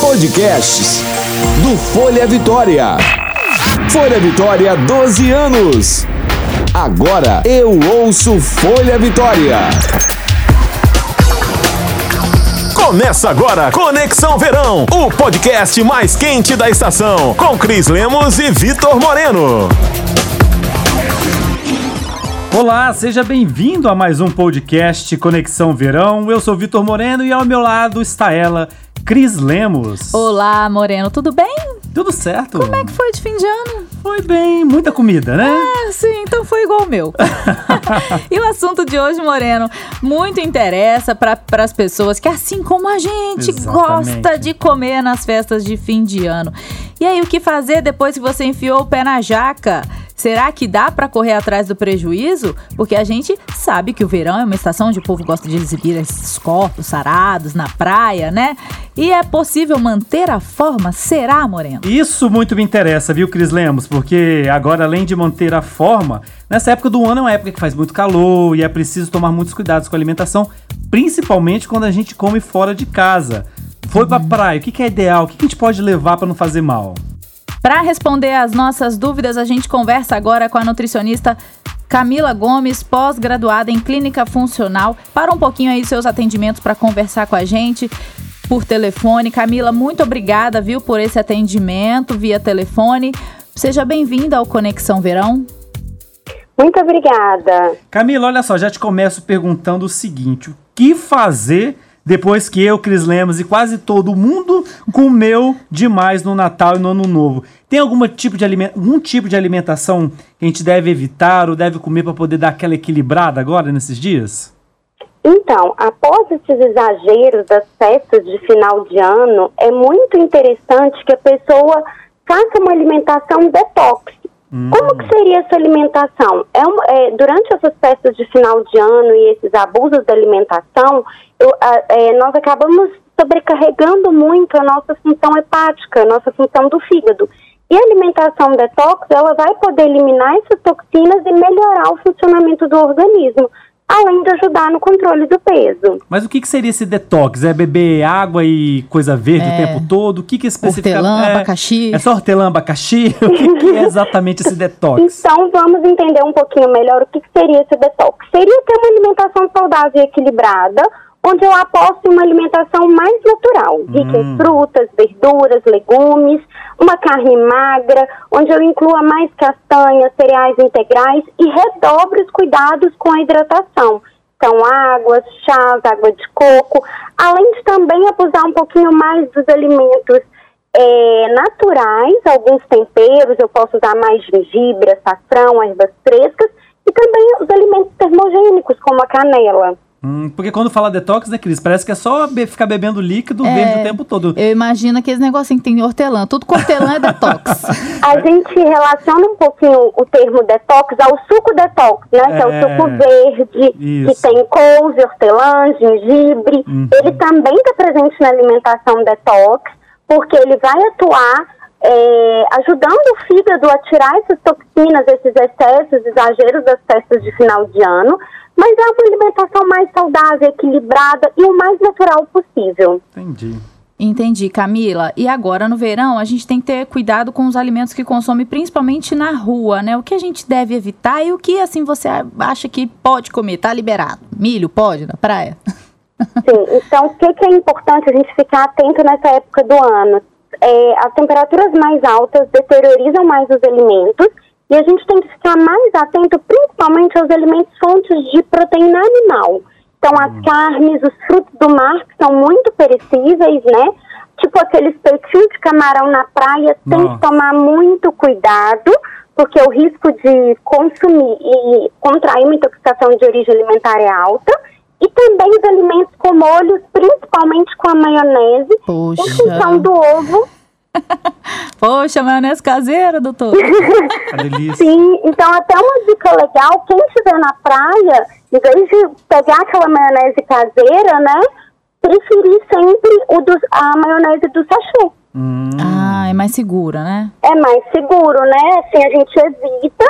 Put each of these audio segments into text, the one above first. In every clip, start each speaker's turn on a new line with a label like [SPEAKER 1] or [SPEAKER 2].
[SPEAKER 1] Podcasts do Folha Vitória. Folha Vitória, 12 anos. Agora eu ouço Folha Vitória.
[SPEAKER 2] Começa agora Conexão Verão, o podcast mais quente da estação, com Cris Lemos e Vitor Moreno.
[SPEAKER 3] Olá, seja bem-vindo a mais um podcast Conexão Verão. Eu sou Vitor Moreno e ao meu lado está ela, Cris Lemos.
[SPEAKER 4] Olá, Moreno, tudo bem?
[SPEAKER 3] Tudo certo?
[SPEAKER 4] Como é que foi de fim de ano?
[SPEAKER 3] Foi bem, muita comida, né?
[SPEAKER 4] Ah, sim, então foi igual o meu. e o assunto de hoje, Moreno, muito interessa para as pessoas que, assim como a gente,
[SPEAKER 3] Exatamente.
[SPEAKER 4] gosta de comer nas festas de fim de ano. E aí, o que fazer depois que você enfiou o pé na jaca? Será que dá para correr atrás do prejuízo? Porque a gente sabe que o verão é uma estação onde o povo gosta de exibir esses corpos sarados na praia, né? E é possível manter a forma? Será, Moreno?
[SPEAKER 3] Isso muito me interessa, viu, Cris Lemos? Porque agora, além de manter a forma, nessa época do ano é uma época que faz muito calor e é preciso tomar muitos cuidados com a alimentação, principalmente quando a gente come fora de casa. Foi pra praia, o que, que é ideal? O que, que a gente pode levar para não fazer mal?
[SPEAKER 4] Para responder às nossas dúvidas, a gente conversa agora com a nutricionista Camila Gomes, pós-graduada em clínica funcional. Para um pouquinho aí seus atendimentos para conversar com a gente por telefone. Camila, muito obrigada, viu, por esse atendimento via telefone. Seja bem-vinda ao Conexão Verão.
[SPEAKER 5] Muito obrigada.
[SPEAKER 3] Camila, olha só, já te começo perguntando o seguinte: o que fazer depois que eu, Cris Lemos e quase todo mundo comeu demais no Natal e no Ano Novo? Tem algum tipo de, aliment algum tipo de alimentação que a gente deve evitar ou deve comer para poder dar aquela equilibrada agora nesses dias?
[SPEAKER 5] Então, após esses exageros das festas de final de ano, é muito interessante que a pessoa faça uma alimentação detox.
[SPEAKER 3] Hum.
[SPEAKER 5] Como que seria essa alimentação? É, um- é, durante essas festas de final de ano e esses abusos da alimentação, eu, a- é, nós acabamos sobrecarregando muito a nossa função hepática, a nossa função do fígado. E a alimentação detox, ela vai poder eliminar essas toxinas e melhorar o funcionamento do organismo, além de ajudar no controle do peso.
[SPEAKER 3] Mas o que, que seria esse detox? É beber água e coisa verde o
[SPEAKER 4] É.
[SPEAKER 3] tempo todo? O que, que especificamente.
[SPEAKER 4] Hortelã,
[SPEAKER 3] é,
[SPEAKER 4] abacaxi.
[SPEAKER 3] É só hortelã, abacaxi? o que, que é exatamente esse detox?
[SPEAKER 5] Então, vamos entender um pouquinho melhor o que, que seria esse detox. Seria ter uma alimentação saudável e equilibrada, onde eu aposto em uma alimentação mais natural, rica
[SPEAKER 3] Hum.
[SPEAKER 5] em frutas, verduras, legumes, uma carne magra, onde eu inclua mais castanhas, cereais integrais e redobre os cuidados com a hidratação. Então, águas, chás, água de coco, além de também abusar um pouquinho mais dos alimentos é, naturais, alguns temperos, eu posso usar mais gengibre, açafrão, ervas frescas e também os alimentos termogênicos, como a canela.
[SPEAKER 3] Hum, porque quando fala detox, né, Cris? Parece que é só be- ficar bebendo líquido
[SPEAKER 4] É.
[SPEAKER 3] verde o tempo todo.
[SPEAKER 4] Eu imagino aqueles negocinhos que tem hortelã. Tudo com hortelã é detox.
[SPEAKER 5] A gente relaciona um pouquinho o termo detox ao suco detox, né? Que é o
[SPEAKER 3] É.
[SPEAKER 5] suco verde,
[SPEAKER 3] Isso.
[SPEAKER 5] que tem couve, hortelã, gengibre.
[SPEAKER 3] Uhum.
[SPEAKER 5] Ele também está presente na alimentação detox, porque ele vai atuar é, ajudando o fígado a tirar essas toxinas, esses excessos, exageros das festas de final de ano. Mas é uma alimentação mais saudável, equilibrada e o mais natural possível.
[SPEAKER 3] Entendi.
[SPEAKER 4] Entendi, Camila. E agora, no verão, a gente tem que ter cuidado com os alimentos que consome, principalmente na rua, né? O que a gente deve evitar e o que, assim, você acha que pode comer? Tá liberado. Milho, pode, na praia?
[SPEAKER 5] Sim, então o que, que é importante a gente ficar atento nessa época do ano? É, as temperaturas mais altas deteriorizam mais os alimentos e a gente tem que ficar mais atento principalmente aos alimentos fontes de proteína animal. Então as carnes, os frutos do mar que são muito perecíveis, né? Tipo aqueles peitinhos de camarão na praia, tem
[SPEAKER 3] Nossa.
[SPEAKER 5] que tomar muito cuidado, porque o risco de consumir e contrair uma intoxicação de origem alimentar é alta. E também os alimentos com molhos, principalmente com a maionese, em
[SPEAKER 4] Poxa.
[SPEAKER 5] função do ovo.
[SPEAKER 4] Poxa, maionese caseira, doutor.
[SPEAKER 5] Sim, então até uma dica legal, quem estiver na praia, em vez de pegar aquela maionese caseira, né, preferir sempre o dos, a maionese do sachê.
[SPEAKER 3] Hum,
[SPEAKER 4] Ah, é mais segura, né?
[SPEAKER 5] É mais seguro, né? Assim a gente evita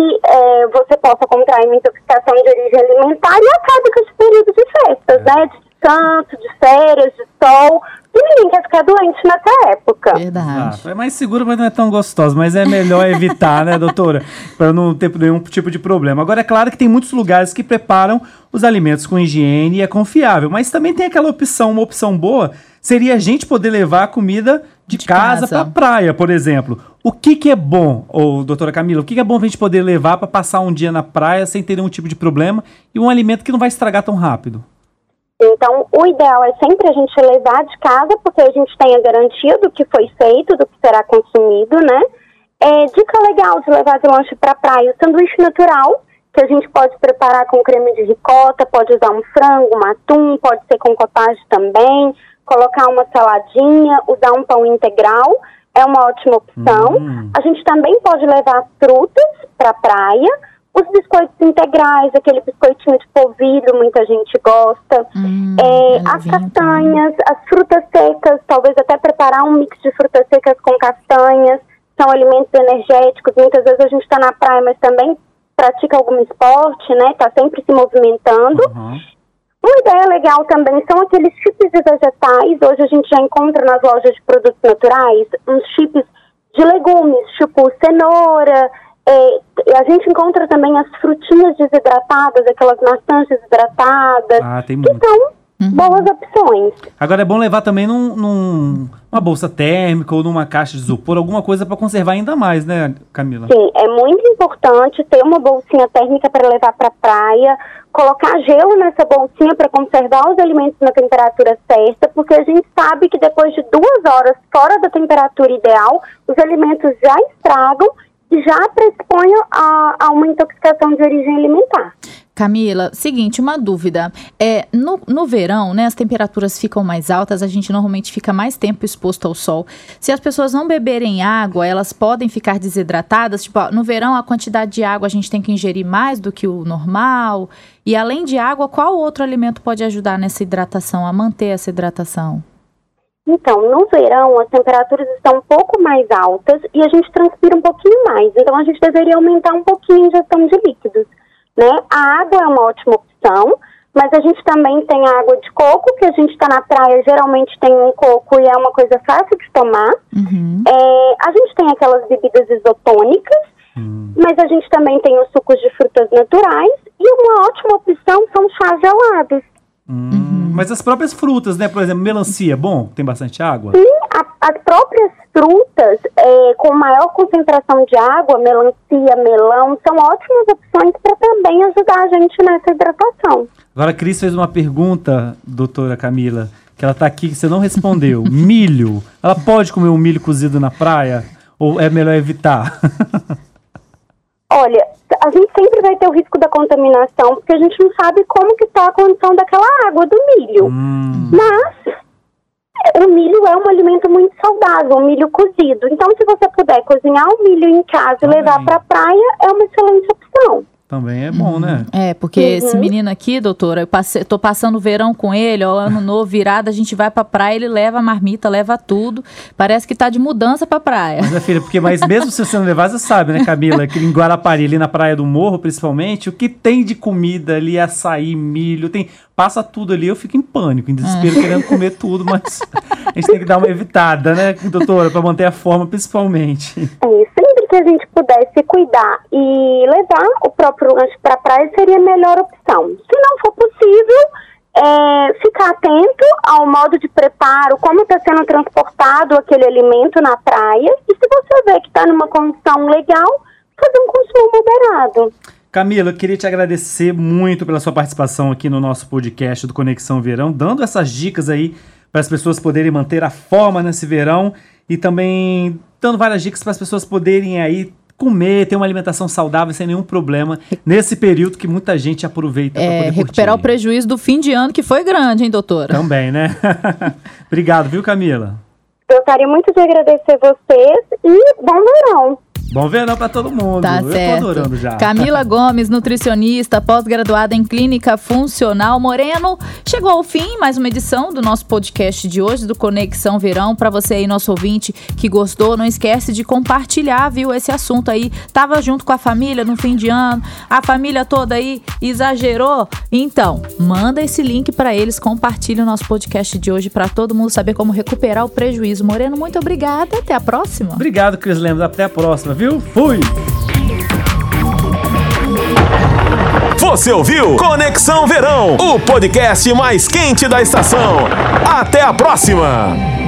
[SPEAKER 5] que é, você possa contrair uma intoxicação de origem alimentar e acaba com esse período de festas, né? De santo, de férias, de sol, E ninguém quer ficar doente nessa época.
[SPEAKER 4] Verdade.
[SPEAKER 3] Ah, é mais seguro, mas não é tão gostoso. Mas é melhor evitar, né, doutora? Para não ter nenhum tipo de problema. Agora, é claro que tem muitos lugares que preparam os alimentos com higiene e é confiável. Mas também tem aquela opção, uma opção boa, seria a gente poder levar a comida de,
[SPEAKER 4] De
[SPEAKER 3] casa,
[SPEAKER 4] casa.
[SPEAKER 3] para praia, por exemplo. O que que é bom, ô, doutora Camila? O que que é bom pra gente poder levar para passar um dia na praia sem ter nenhum tipo de problema e um alimento que não vai estragar tão rápido?
[SPEAKER 5] Então, o ideal é sempre a gente levar de casa, porque a gente tem a garantia do que foi feito, do que será consumido, né? É, dica legal de levar de lanche para praia, o sanduíche natural, que a gente pode preparar com creme de ricota, pode usar um frango, um atum, pode ser com cottage também, colocar uma saladinha, usar um pão integral, é uma ótima opção.
[SPEAKER 3] Hum.
[SPEAKER 5] A gente também pode levar frutas para praia, os biscoitos integrais, aquele biscoitinho de polvilho, muita gente gosta.
[SPEAKER 4] Hum,
[SPEAKER 5] É,
[SPEAKER 4] é
[SPEAKER 5] as castanhas, as frutas secas, talvez até preparar um mix de frutas secas com castanhas, são alimentos energéticos. Muitas vezes a gente está na praia, mas também pratica algum esporte, né? Está sempre se movimentando.
[SPEAKER 3] Aham.
[SPEAKER 5] Uma ideia legal também são aqueles chips de vegetais. Hoje a gente já encontra nas lojas de produtos naturais uns chips de legumes, tipo cenoura. é, a gente encontra também as frutinhas desidratadas, aquelas maçãs desidratadas,
[SPEAKER 3] Ah, tem
[SPEAKER 5] que
[SPEAKER 3] muito.
[SPEAKER 5] São boas opções.
[SPEAKER 3] Agora é bom levar também num, num- uma bolsa térmica ou numa caixa de isopor, alguma coisa para conservar ainda mais, né, Camila?
[SPEAKER 5] Sim, é muito importante ter uma bolsinha térmica para levar para a praia, colocar gelo nessa bolsinha para conservar os alimentos na temperatura certa, porque a gente sabe que depois de duas horas fora da temperatura ideal, os alimentos já estragam já predispõem a, a uma intoxicação de origem alimentar.
[SPEAKER 4] Camila, seguinte, uma dúvida. É, no, no verão, né, as temperaturas ficam mais altas, a gente normalmente fica mais tempo exposto ao sol. Se as pessoas não beberem água, elas podem ficar desidratadas. Tipo, ó, no verão, a quantidade de água a gente tem que ingerir mais do que o normal. E além de água, qual outro alimento pode ajudar nessa hidratação, a manter essa hidratação?
[SPEAKER 5] Então, no verão, as temperaturas estão um pouco mais altas e a gente transpira um pouquinho mais. Então, a gente deveria aumentar um pouquinho a ingestão de líquidos. Né? A água é uma ótima opção, mas a gente também tem a água de coco, que a gente está na praia, geralmente tem um coco e é uma coisa fácil de tomar.
[SPEAKER 4] Uhum.
[SPEAKER 5] É, a gente tem aquelas bebidas isotônicas, mas a gente também tem os sucos de frutas naturais e uma ótima opção são chás gelados.
[SPEAKER 3] Hum, Mas as próprias frutas, né? Por exemplo, melancia, bom, tem bastante água.
[SPEAKER 5] Sim, a- as próprias frutas é, com maior concentração de água, melancia, melão, são ótimas opções para também ajudar a gente nessa hidratação.
[SPEAKER 3] Agora a Cris fez uma pergunta, doutora Camila, que ela tá aqui que você não respondeu. milho. Ela pode comer um milho cozido na praia? Ou é melhor evitar?
[SPEAKER 5] Olha, a gente sempre vai ter o risco da contaminação, porque a gente não sabe como que está a condição daquela água do milho.
[SPEAKER 3] Hum,
[SPEAKER 5] Mas o milho é um alimento muito saudável, o milho cozido. Então, se você puder cozinhar o milho em casa e levar para a praia, é uma excelente opção.
[SPEAKER 3] Também é bom, né?
[SPEAKER 4] É, porque esse menino aqui, doutora, eu passei, tô passando o verão com ele, ó, ano novo, virada, a gente vai pra praia, ele leva a marmita, leva tudo. Parece que tá de mudança pra praia.
[SPEAKER 3] Mas, minha filha, porque mas mesmo se você não levar, você sabe, né, Camila? Que em Guarapari, ali na Praia do Morro, principalmente, o que tem de comida ali, açaí, milho, tem. Passa tudo ali, eu fico em pânico, em desespero, querendo comer tudo, mas a gente tem que dar uma evitada, né, doutora, pra manter a forma, principalmente.
[SPEAKER 5] É, sempre que a gente pudesse cuidar e levar o próprio lanche para a praia seria a melhor opção. Se não for possível, é, ficar atento ao modo de preparo, como está sendo transportado aquele alimento na praia. E se você vê que está numa condição legal, fazer um consumo moderado.
[SPEAKER 3] Camila, eu queria te agradecer muito pela sua participação aqui no nosso podcast do Conexão Verão, dando essas dicas aí para as pessoas poderem manter a forma nesse verão e também dando várias dicas para as pessoas poderem aí comer, ter uma alimentação saudável sem nenhum problema nesse período que muita gente aproveita para
[SPEAKER 4] É,
[SPEAKER 3] poder
[SPEAKER 4] recuperar o
[SPEAKER 3] curtir.
[SPEAKER 4] prejuízo do fim de ano, que foi grande, hein, doutora?
[SPEAKER 3] Também, né? Obrigado, viu, Camila?
[SPEAKER 5] Gostaria muito de agradecer vocês e bom verão.
[SPEAKER 3] Bom verão pra todo mundo.
[SPEAKER 4] Tá
[SPEAKER 3] Eu
[SPEAKER 4] certo.
[SPEAKER 3] tô adorando já.
[SPEAKER 4] Camila Gomes, nutricionista, pós-graduada em clínica funcional. Moreno, chegou ao fim mais uma edição do nosso podcast de hoje, do Conexão Verão. Pra você aí, nosso ouvinte que gostou, não esquece de compartilhar, viu, esse assunto aí. Tava junto com a família no fim de ano, a família toda aí exagerou. Então, manda esse link pra eles, compartilha o nosso podcast de hoje pra todo mundo saber como recuperar o prejuízo. Moreno, muito obrigada. Até a próxima.
[SPEAKER 3] Obrigado, Cris Lemos. Até a próxima, viu? Fui!
[SPEAKER 2] Você ouviu Conexão Verão, o podcast mais quente da estação. Até a próxima!